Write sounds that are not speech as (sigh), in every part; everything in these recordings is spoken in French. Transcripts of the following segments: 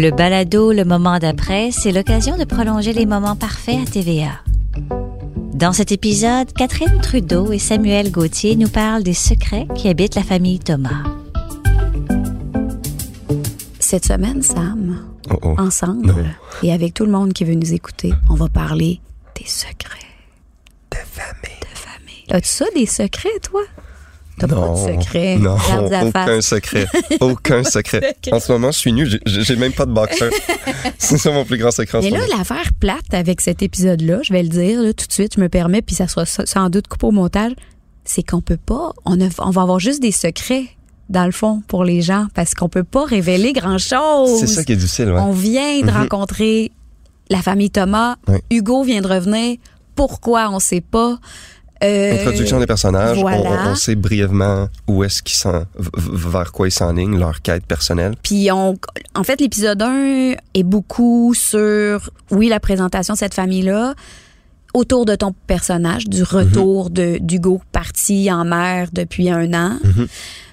Le balado Le moment d'après, c'est l'occasion de prolonger les moments parfaits à TVA. Dans cet épisode, Catherine Trudeau et Samuel Gauthier nous parlent des secrets qui habitent la famille Thomas. Cette semaine, Sam, Oh, oh. ensemble, Non. et avec tout le monde qui veut nous écouter, on va parler des secrets De famille. de famille. As-tu ça, des secrets, toi? T'as pas Non, de secrets. non, aucun (laughs) secret, aucun secret. En ce moment, je suis nu, j'ai- même pas de boxeur. (laughs) C'est ça mon plus grand secret Mais là, l'affaire plate avec cet épisode-là, je vais le dire là, tout de suite, je me permets, puis ça sera sa- sans doute coupé au montage, c'est qu'on peut pas, on, a- on va avoir juste des secrets, dans le fond, pour les gens, parce qu'on peut pas révéler grand-chose. C'est ça qui est difficile, ouais. On vient de Mhm. rencontrer la famille Thomas. Hugo vient de revenir. Pourquoi, on sait pas. Euh, Introduction des personnages, on- voilà. on, on sait brièvement où est-ce qu'ils v- vers quoi ils s'enlignent, leur quête personnelle. Puis on, en fait, l'épisode 1 est beaucoup sur, oui, la présentation de cette famille-là, autour de ton personnage, du retour de d'Hugo parti en mer depuis un an. Mhm.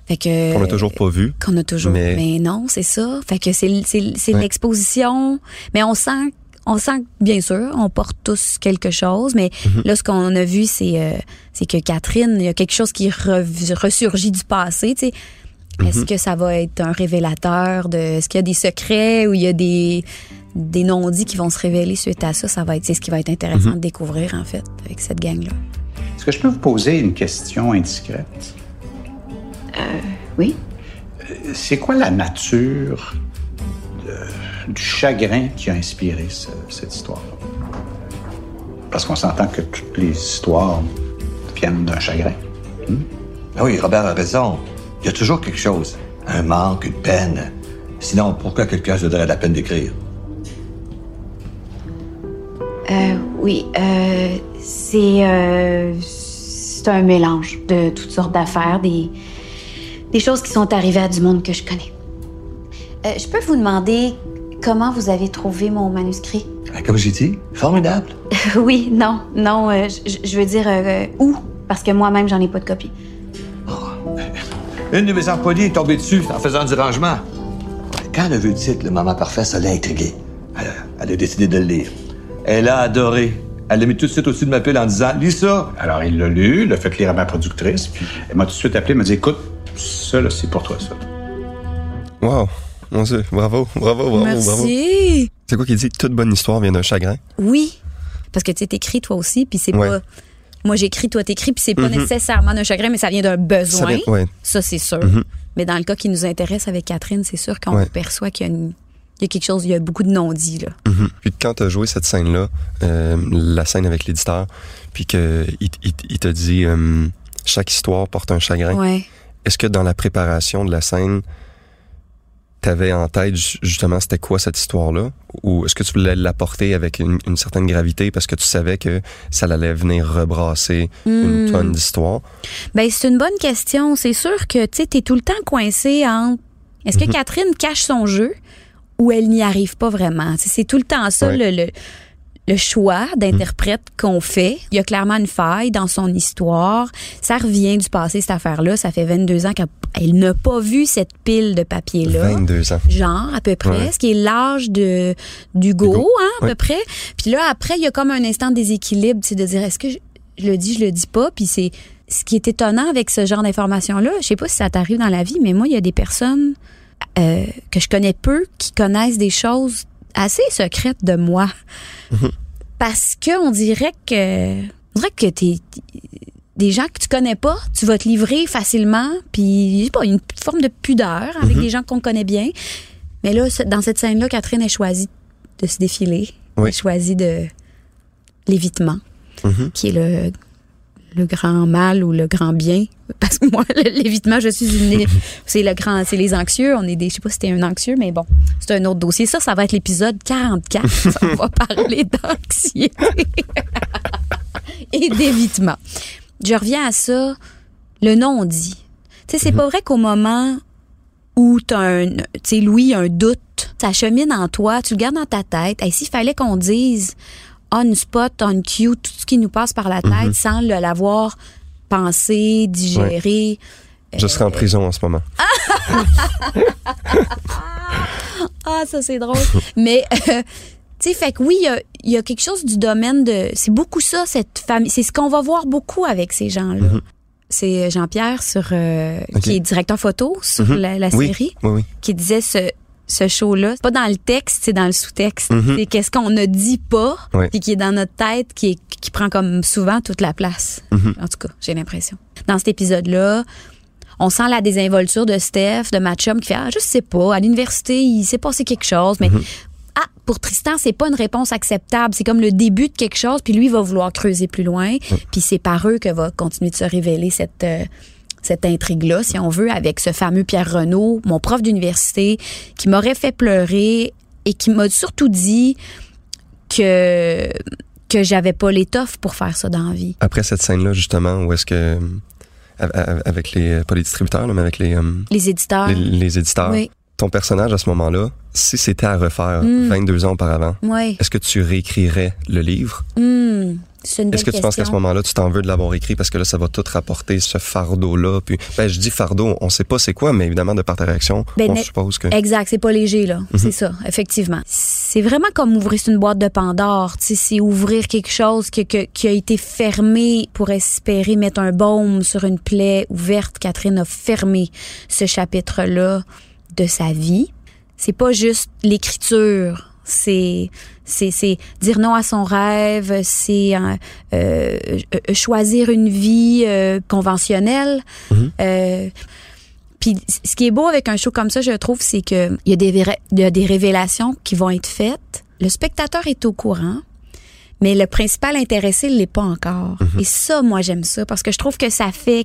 Fait que Qu'on a toujours pas vu. qu'on a toujours. Mais, Mais- non, c'est ça. Fait que c'est c'est c'est Ouais. l'exposition. Mais on sent on sent que, bien sûr, on porte tous quelque chose, mais Mhm. là, ce qu'on a vu, c'est euh, c'est que Catherine, il y a quelque chose qui rev- ressurgit du passé, tu sais. Est-ce Mhm. que ça va être un révélateur de... Est-ce qu'il y a des secrets ou il y a des, des non-dits qui vont se révéler suite à ça? Ça va être c'est ce qui va être intéressant Mhm. de découvrir, en fait, avec cette gang-là. Est-ce que je peux vous poser une question indiscrète? Oui? C'est quoi la nature de- du chagrin qui a inspiré ce- cette histoire-là? Parce qu'on s'entend que toutes les histoires viennent d'un chagrin. Ah oui, Robert a raison. Il y a toujours quelque chose. Un manque, une peine. Sinon, pourquoi quelqu'un se donnerait la peine d'écrire? Euh, oui, euh, c'est euh, c'est un mélange de toutes sortes d'affaires, des, des choses qui sont arrivées à du monde que je connais. Euh, je peux vous demander comment vous avez trouvé mon manuscrit? Ah, Comme j'ai dit, formidable. (laughs) oui, non, non, euh, je veux dire euh, où? Parce que moi-même, j'en ai pas de copie. Une de mes employées est tombée dessus en faisant du rangement. Quand elle a vu le titre, le moment parfait, ça l'a intriguée. Elle, a- elle a décidé de le lire. Elle a adoré. Elle l'a mis tout de suite au-dessus de ma pile en disant Lis ça. Alors, il l'a lu, l'a fait lire à ma productrice, puis elle m'a tout de suite appelé, m'a dit Écoute, ça, c'est pour toi, ça. Wow. Mon Dieu, bravo, bravo, bravo, bravo. Merci! C'est quoi qui dit toute bonne histoire vient d'un chagrin? Oui, parce que tu sais, t'écris toi aussi, puis c'est Ouais. pas... Moi, j'écris, toi, t'écris, puis c'est pas Mhm. nécessairement d'un chagrin, mais ça vient d'un besoin. Ça vient- ouais. Ça, c'est sûr. Mhm. Mais dans le cas qui nous intéresse avec Catherine, c'est sûr qu'on Ouais. perçoit qu'il y a, une- il y a quelque chose, il y a beaucoup de non-dits, là. Mhm. Puis quand tu as joué cette scène-là, euh, la scène avec l'éditeur, puis qu'il il, il- il te dit euh, chaque histoire porte un chagrin, Ouais. est-ce que dans la préparation de la scène, t'avais en tête ju- justement c'était quoi cette histoire-là? Ou est-ce que tu voulais l'apporter avec une, une certaine gravité parce que tu savais que ça allait venir rebrasser une Hmm. tonne d'histoires? Ben, c'est une bonne question. C'est sûr que, tu t'es tout le temps coincé entre... Est-ce que Catherine cache son jeu ou elle n'y arrive pas vraiment? C'est tout le temps ça, Ouais. le, le, le choix d'interprète qu'on fait. Il y a clairement une faille dans son histoire. Ça revient du passé, cette affaire-là. Ça fait 22 ans qu'elle elle n'a pas vu cette pile de papier-là. 22 ans. genre à peu près, Ouais. ce qui est l'âge de d'Hugo, Hugo, hein, à ouais. peu près. Puis là après, il y a comme un instant de déséquilibre, c'est de dire est-ce que je, je le dis, je le dis pas, puis c'est ce qui est étonnant avec ce genre d'information là, je sais pas si ça t'arrive dans la vie, mais moi il y a des personnes euh, que je connais peu qui connaissent des choses assez secrètes de moi. Parce que on dirait que on dirait que t'es des gens que tu connais pas, tu vas te livrer facilement, puis je sais pas, une forme de pudeur avec des gens qu'on connaît bien. Mais là, dans cette scène-là, Catherine a choisi de se défiler. Oui. Elle a choisi de l'évitement, Mhm. qui est le, le grand mal ou le grand bien. (laughs) Parce que moi, l'évitement, je suis une. (laughs) c'est le grand. C'est les anxieux. On est des. Je sais pas si t'es un anxieux, mais bon, c'est un autre dossier. Ça, ça va être l'épisode 44. (laughs) On va parler d'anxiété et d'évitement. Je reviens à ça, le non-dit. Tu sais, c'est pas vrai qu'au moment où t'as un, tu Louis, un doute, ça chemine en toi, tu le gardes dans ta tête. Et s'il fallait qu'on dise on spot, on cue, tout ce qui nous passe par la tête sans l'avoir pensé, digéré. Je serais en prison en ce moment. (laughs) Ah ça, c'est drôle. Mais, euh, tu sais, fait que oui, il y a, il y a quelque chose du domaine de. C'est beaucoup ça, cette famille. C'est ce qu'on va voir beaucoup avec ces gens-là. Mhm. C'est Jean-Pierre sur euh, qui est directeur photo sur Mhm. la, la Oui. série Oui, oui. qui disait ce ce show-là, c'est pas dans le texte, c'est dans le sous-texte. Mhm. C'est qu'est-ce qu'on ne dit pas, puis qui est dans notre tête, qui, est- qui prend comme souvent toute la place. En tout cas, j'ai l'impression. Dans cet épisode-là, on sent la désinvolture de Steph, de Matchum, qui fait Ah, je sais pas, à l'université, il s'est passé quelque chose, mais. Pour Tristan, c'est pas une réponse acceptable. C'est comme le début de quelque chose, puis lui va vouloir creuser plus loin. Puis c'est par eux que va continuer de se révéler cette, euh, cette intrigue-là, si on veut, avec ce fameux Pierre Renaud, mon prof d'université, qui m'aurait fait pleurer et qui m'a surtout dit que que j'avais pas l'étoffe pour faire ça dans la vie. Après cette scène-là, justement, où est-ce que. Avec les. Pas les distributeurs, là, mais avec les, euh, Les éditeurs. les, les éditeurs. Oui, Ton personnage à ce moment-là, si c'était à refaire Mm. 22 ans auparavant, oui. est-ce que tu réécrirais le livre? Belle Est-ce que tu penses qu'à ce moment-là, tu t'en veux de l'avoir écrit parce que là, ça va tout rapporter ce fardeau-là? Puis, ben, je dis fardeau, on sait pas c'est quoi, mais évidemment, de par ta réaction, Ben, on suppose que. Exact, c'est pas léger là, Mhm. c'est ça, effectivement. C'est vraiment comme ouvrir une boîte de Pandore, tu sais, c'est ouvrir quelque chose que, que- qui a été fermé pour espérer mettre un baume sur une plaie ouverte. Catherine a fermé ce chapitre-là de sa vie. C'est pas juste l'écriture, c'est c'est c'est dire non à son rêve, c'est euh, euh, choisir une vie euh, conventionnelle. Mhm. Euh, puis ce qui est beau avec un show comme ça, je trouve, c'est que il y a des il y a des révélations qui vont être faites. Le spectateur est au courant, mais le principal intéressé l'est pas encore. Mhm. Et ça, moi, j'aime ça parce que je trouve que ça fait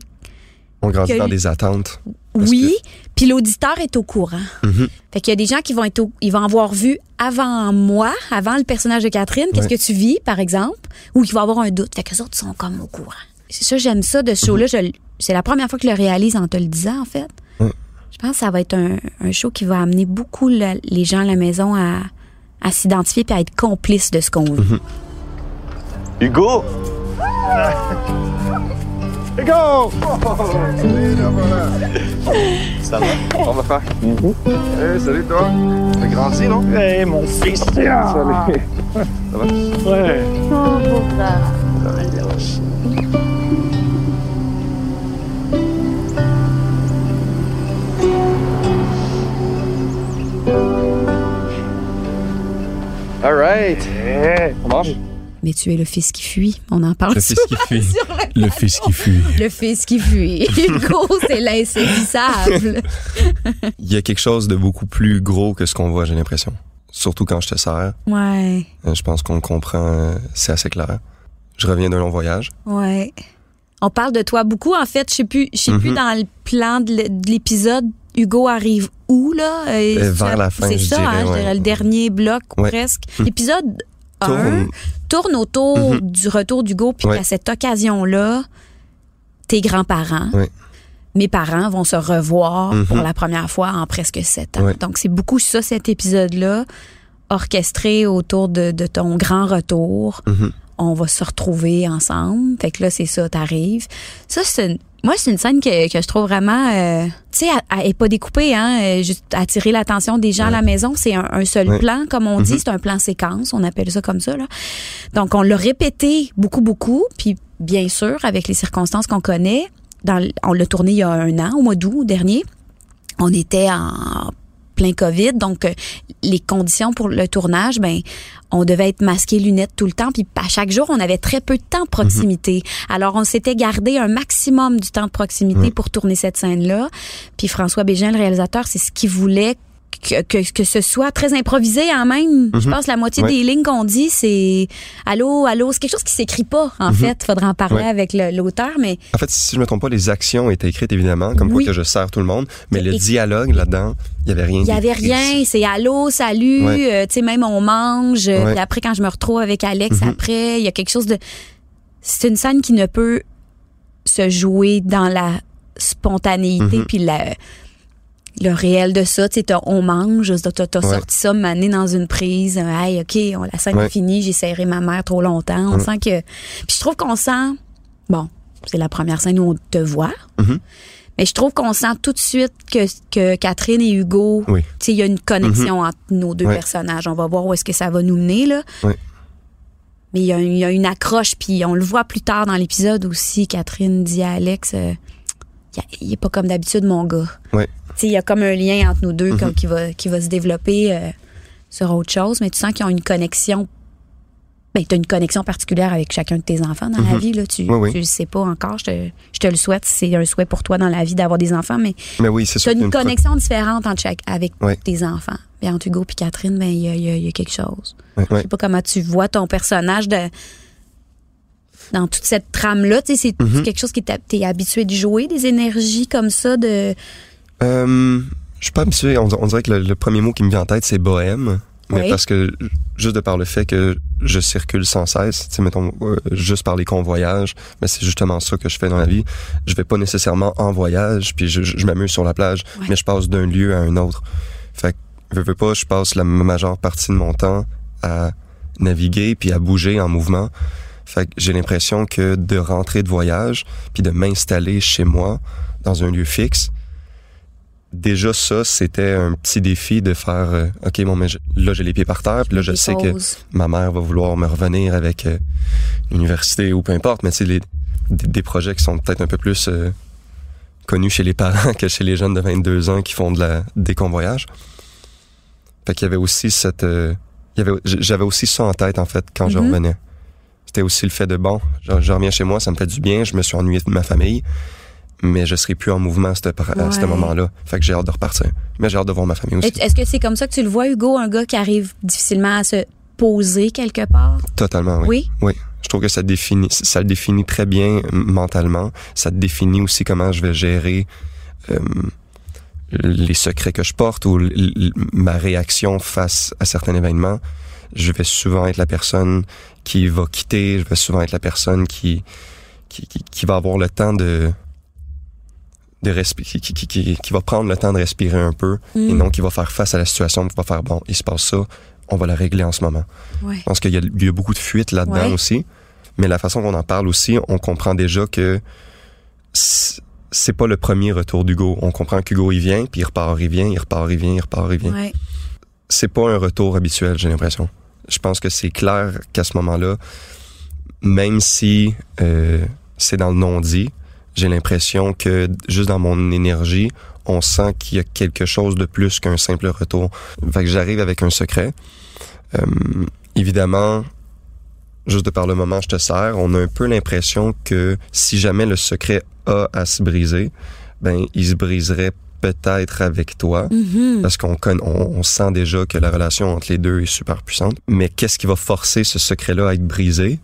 On grandit dans des attentes. Parce oui, puis l'auditeur est au courant. Mhm. Fait qu'il y a des gens qui vont être au- ils vont avoir vu avant moi, avant le personnage de Catherine, qu'est-ce Ouais. que tu vis, par exemple, ou qui vont avoir un doute. Fait que les autres sont comme au courant. C'est ça, j'aime ça de ce show-là. Je l- C'est la première fois que je le réalise en te le disant, en fait. Je pense que ça va être un, un show qui va amener beaucoup la- les gens à la maison à, à s'identifier puis à être complices de ce qu'on vit. Hugo! Hugo! (laughs) Ça va? On va faire. Hey, salut toi. T'as grandi, non? Hey, mon fils. Salut. Ça va? Ouais. All right. On mange? Mais tu es le fils qui fuit. On en parle Le fils qui fuit. (laughs) sur le- Le fils qui fuit. Le fils qui fuit. (laughs) Hugo, c'est l'insaisissable. (laughs) Il y a quelque chose de beaucoup plus gros que ce qu'on voit, j'ai l'impression. Surtout quand je te sers. Ouais, Euh, Je pense qu'on comprend, euh, c'est assez clair. Je reviens d'un long voyage. ouais. On parle de toi beaucoup. En fait, je sais plus, je sais plus Mhm. dans le plan de l'épisode, Hugo arrive où, là? Euh, vers la fin, C'est je ça, dirais, hein, je ouais. dirais le dernier bloc, Ouais. presque. Mhm. L'épisode 1 Tourne. tourne autour Mhm. du retour d'Hugo, puis Ouais. qu'à cette occasion-là, tes grands-parents, Ouais. mes parents vont se revoir Mhm. pour la première fois en presque sept ans. Ouais. Donc, c'est beaucoup ça, cet épisode-là, orchestré autour de, de ton grand retour. Mhm. On va se retrouver ensemble. Fait que là, c'est ça, t'arrives. Ça, c'est une- moi, c'est une scène que, que je trouve vraiment, euh, tu sais, elle- elle est pas découpée, hein, euh, juste attirer l'attention des gens à la maison. C'est un, un seul Ouais. plan, comme on dit, Mhm. c'est un plan séquence, on appelle ça comme ça. Là. Donc, on l'a répété beaucoup, beaucoup, puis bien sûr, avec les circonstances qu'on connaît, dans, on l'a tourné il y a un an, au mois d'août dernier. On était en plein COVID, donc euh, les conditions pour le tournage, ben, on devait être masqué, lunettes tout le temps, puis à chaque jour, on avait très peu de temps de proximité. Alors, on s'était gardé un maximum du temps de proximité pour tourner cette scène-là. Puis François Bégin, le réalisateur, c'est ce qu'il voulait que, que, que ce soit très improvisé en même. Je Mhm. pense que la moitié Ouais. des lignes qu'on dit, c'est allô, allô. C'est quelque chose qui s'écrit pas, en Mhm. fait. Faudra en parler Ouais. avec l'auteur, mais En fait, si je me trompe pas, les actions étaient écrites évidemment, comme Oui. quoi que je sers tout le monde, mais le dialogue là-dedans, il y avait rien. Il y avait rien, c'est allô, salut, Ouais. euh, tu sais même on mange. euh, puis après quand je me retrouve avec Alex Mhm. après, il y a quelque chose de c'est une scène qui ne peut se jouer dans la spontanéité Mhm. puis la le réel de ça, tu sais, on mange, t'as, Ouais. sorti ça mané dans une prise, euh, hey, ok, on, la scène Ouais. est finie, j'ai serré ma mère trop longtemps, on sent que, puis je trouve qu'on sent, bon, c'est la première scène où on te voit, Mhm. Mais je trouve qu'on sent tout de suite que, que Catherine et Hugo, Oui. tu sais, il y a une connexion entre nos deux Ouais. personnages. On va voir où est-ce que ça va nous mener, là. Mais il y, a, il y a une accroche, puis on le voit plus tard dans l'épisode aussi. Catherine dit à Alex, euh, il est pas comme d'habitude, mon gars. Il y a comme un lien entre nous deux Mhm. comme, qui, va, qui va se développer euh, sur autre chose, mais tu sens qu'ils ont une connexion. Ben, tu as une connexion particulière avec chacun de tes enfants dans la Mhm. vie. Là. Tu Oui, oui. tu le sais pas encore. Je te, je te le souhaite. C'est un souhait pour toi dans la vie d'avoir des enfants, mais Mais oui, tu as une connexion différente entre chaque, avec tes enfants. Bien, entre Hugo et Catherine, ben, il y, a, y a- il y a quelque chose. Je sais pas comment tu vois ton personnage de, dans toute cette trame-là. Tu sais, C'est Mhm. quelque chose que tu es habitué de jouer, des énergies comme ça. de Euh, je suis pas habitué. On, on dirait que le, le premier mot qui me vient en tête, c'est bohème. Mais Oui. parce que, juste de par le fait que je circule sans cesse, tu sais, mettons, euh, juste par les convoyages, mais c'est justement ça que je fais dans la vie. Je vais pas nécessairement en voyage, puis je, je, je m'amuse sur la plage, Ouais. mais je passe d'un lieu à un autre. Fait que, veux, veux pas, je passe la majeure partie de mon temps à naviguer puis à bouger en mouvement. Fait que j'ai l'impression que de rentrer de voyage puis de m'installer chez moi dans un lieu fixe, déjà ça, c'était un petit défi de faire, euh, OK, bon, mais je- là, j'ai les pieds par terre, puis là, je sais que ma mère va vouloir me revenir avec euh, l'université ou peu importe, mais c'est des, des projets qui sont peut-être un peu plus euh, connus chez les parents (laughs) que chez les jeunes de 22 ans qui font de la, des convoyages. Fait qu'il y avait aussi cette... euh, il y avait, j'avais aussi ça en tête, en fait, quand je Mhm. revenais. C'était aussi le fait de, bon, je, je reviens chez moi, ça me fait du bien, je me suis ennuyé de ma famille, mais je serai plus en mouvement à ce, Ouais. moment-là. Fait que j'ai hâte de repartir. Mais j'ai hâte de voir ma famille aussi. Est-ce que c'est comme ça que tu le vois, Hugo, un gars qui arrive difficilement à se poser quelque part? Totalement, oui. Oui? Je trouve que ça définit, ça le définit très bien mentalement. Ça définit aussi comment je vais gérer euh, les secrets que je porte ou ma réaction face à certains événements. Je vais souvent être la personne qui va quitter. Je vais souvent être la personne qui qui, qui, qui va avoir le temps de de qui, qui, qui, qui va prendre le temps de respirer un peu et Mm. non qui va faire face à la situation, qui va faire bon, il se passe ça, on va la régler en ce moment. Ouais. Je pense qu'il y, y a beaucoup de fuites là-dedans Ouais. aussi. Mais la façon qu'on en parle aussi, on comprend déjà que c'est pas le premier retour d'Hugo. On comprend qu'Hugo, il vient, puis il repart, il vient, il repart, il vient, il repart, il vient. Ouais. C'est pas un retour habituel, j'ai l'impression. Je pense que c'est clair qu'à ce moment-là, même si euh, c'est dans le non-dit, j'ai l'impression que juste dans mon énergie, on sent qu'il y a quelque chose de plus qu'un simple retour. Fait que j'arrive avec un secret. Euh, évidemment, juste de par le moment, je te sers, on a un peu l'impression que si jamais le secret a à se briser, ben, il se briserait peut-être avec toi. Mhm. Parce qu'on conna- on, on sent déjà que la relation entre les deux est super puissante. Mais qu'est-ce qui va forcer ce secret-là à être brisé?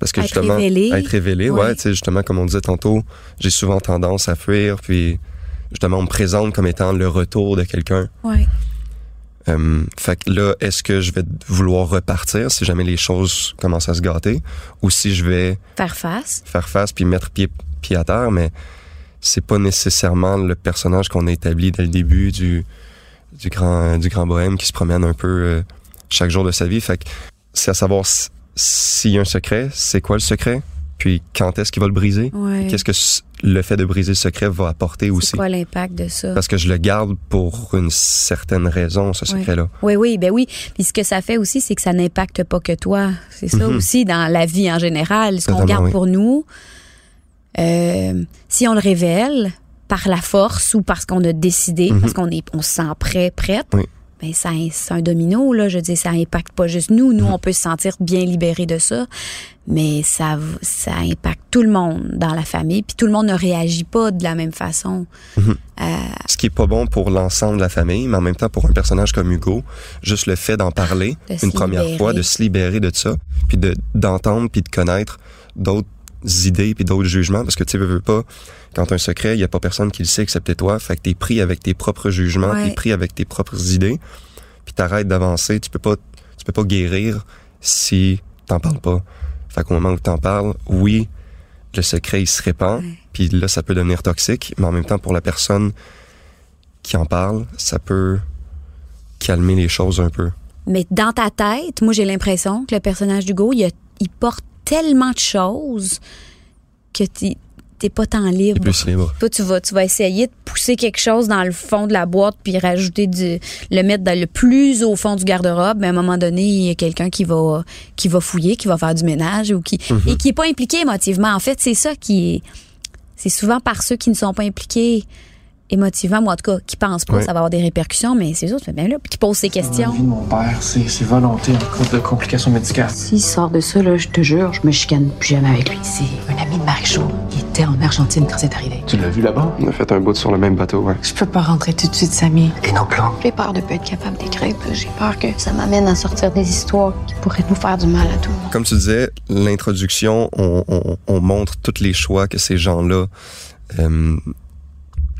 Parce que À être justement, révélé. à être révélé, ouais, Ouais. tu sais, justement, comme on disait tantôt, j'ai souvent tendance à fuir, puis justement, on me présente comme étant le retour de quelqu'un. Ouais. Euh, fait que là, est-ce que je vais vouloir repartir si jamais les choses commencent à se gâter, ou si je vais Faire face. faire face puis mettre pied, pied à terre, mais c'est pas nécessairement le personnage qu'on a établi dès le début du, du grand, du grand bohème qui se promène un peu euh, chaque jour de sa vie. Fait que c'est à savoir s'il y a un secret, c'est quoi le secret, puis quand est-ce qu'il va le briser, Ouais. qu'est-ce que le fait de briser le secret va apporter aussi? C'est quoi l'impact de ça? Parce que je le garde pour une certaine raison, ce Ouais. secret-là. Oui, oui, ben oui. Puis ce que ça fait aussi, c'est que ça n'impacte pas que toi. C'est ça Mhm. aussi dans la vie en général. Ce qu'on garde oui. pour nous, euh, si on le révèle par la force ou parce qu'on a décidé, Mhm. parce qu'on est, on se sent prêt, prête, Oui. Ben ça, c'est un domino là. Je dire, ça impacte pas juste nous. Nous, on peut se sentir bien libérés de ça, mais ça, ça impacte tout le monde dans la famille. Puis tout le monde ne réagit pas de la même façon. Mhm. Euh, Ce qui est pas bon pour l'ensemble de la famille, mais en même temps pour un personnage comme Hugo, juste le fait d'en parler De une première libérer. fois, de se libérer de ça, puis de d'entendre puis de connaître d'autres idées puis d'autres jugements, parce que tu veux, veux pas, quand un secret, il y a pas personne qui le sait excepté toi, fait que t'es pris avec tes propres jugements, Ouais. t'es pris avec tes propres idées, puis t'arrêtes d'avancer, tu peux pas, tu peux pas guérir si t'en parles pas. Fait qu'au moment où t'en parles, oui, le secret il se répand, Ouais. puis là ça peut devenir toxique, mais en même temps pour la personne qui en parle, ça peut calmer les choses un peu. Mais dans ta tête, moi, j'ai l'impression que le personnage d'Hugo, il, a- il porte tellement de choses que tu t'es pas tant libre. T'es plus libre. Toi, tu vas, tu vas essayer de pousser quelque chose dans le fond de la boîte puis rajouter du, le mettre dans le plus au fond du garde-robe. Mais à un moment donné, il y a quelqu'un qui va, qui va fouiller, qui va faire du ménage ou qui, et qui est pas impliqué émotivement. En fait, c'est ça qui est, c'est souvent par ceux qui ne sont pas impliqués émotivement, moi en tout cas, qui pensent pas Ouais. que ça va avoir des répercussions, mais c'est ça, tu fais bien là, puis qui posent ces La questions. vie de mon père, c'est volonté en cause de complications médicales. S'il sort de ça, là, je te jure, je me chicane plus jamais avec lui. C'est un ami de Marie-Jo. Il était en Argentine quand c'est arrivé. Tu l'as vu là-bas? On a fait un bout sur le même bateau, ouais. Je peux pas rentrer tout de suite, Samy. Et nos plans? J'ai peur de pas être capable d'écrire. puis J'ai peur que ça m'amène à sortir des histoires qui pourraient nous faire du mal à tout le monde. Comme tu disais, l'introduction, on, on- on montre tous les choix que ces gens-là euh,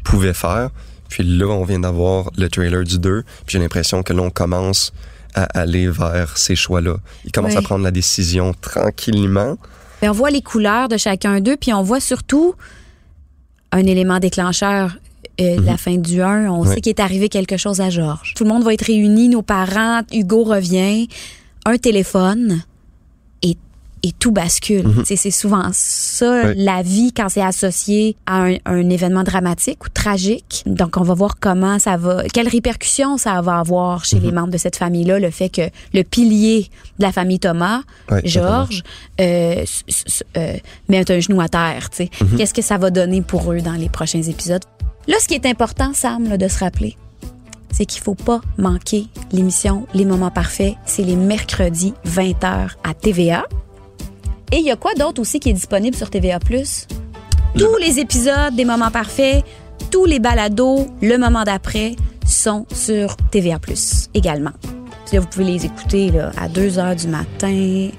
pouvaient faire. Puis là, on vient d'avoir le trailer du 2. Puis j'ai l'impression que l'on commence à aller vers ces choix-là. Ils commencent Ouais. à prendre la décision tranquillement. Puis on voit les couleurs de chacun d'eux, puis on voit surtout un élément déclencheur. euh, la fin du 1, on sait qu'il est arrivé quelque chose à Georges. Tout le monde va être réuni, nos parents, Hugo revient, un téléphone et, tout bascule. Sais, C'est souvent ça, la vie, quand c'est associé à un, un événement dramatique ou tragique. Donc, on va voir comment ça va, quelles répercussions ça va avoir chez les membres de cette famille-là, le fait que le pilier de la famille Thomas, Ouais, Georges, euh, euh, met un genou à terre. tu sais. Qu'est-ce que ça va donner pour eux dans les prochains épisodes? Là, ce qui est important, Sam, là, de se rappeler, c'est qu'il faut pas manquer l'émission Les Moments Parfaits. C'est les mercredis 20h à TVA. Et il y a quoi d'autre aussi qui est disponible sur TVA+. Tous les épisodes des Moments Parfaits, tous les balados, le moment d'après, sont sur TVA+, également. Puis là, vous pouvez les écouter là, à 2 heures du matin, Les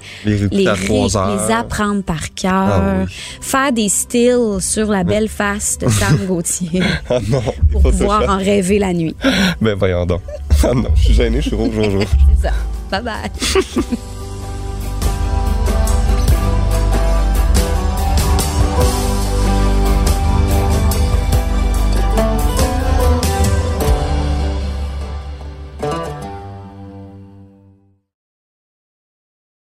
les, à ré- 3 heures. les apprendre par cœur, Ah oui. faire des styles sur la belle face de Sam (laughs) Gauthier Ah non, pour pouvoir en rêver la nuit. Ben voyons donc. Ah non, je suis gêné, je suis rouge, rouge, rouge. (laughs) C'est ça. Bye bye. (laughs)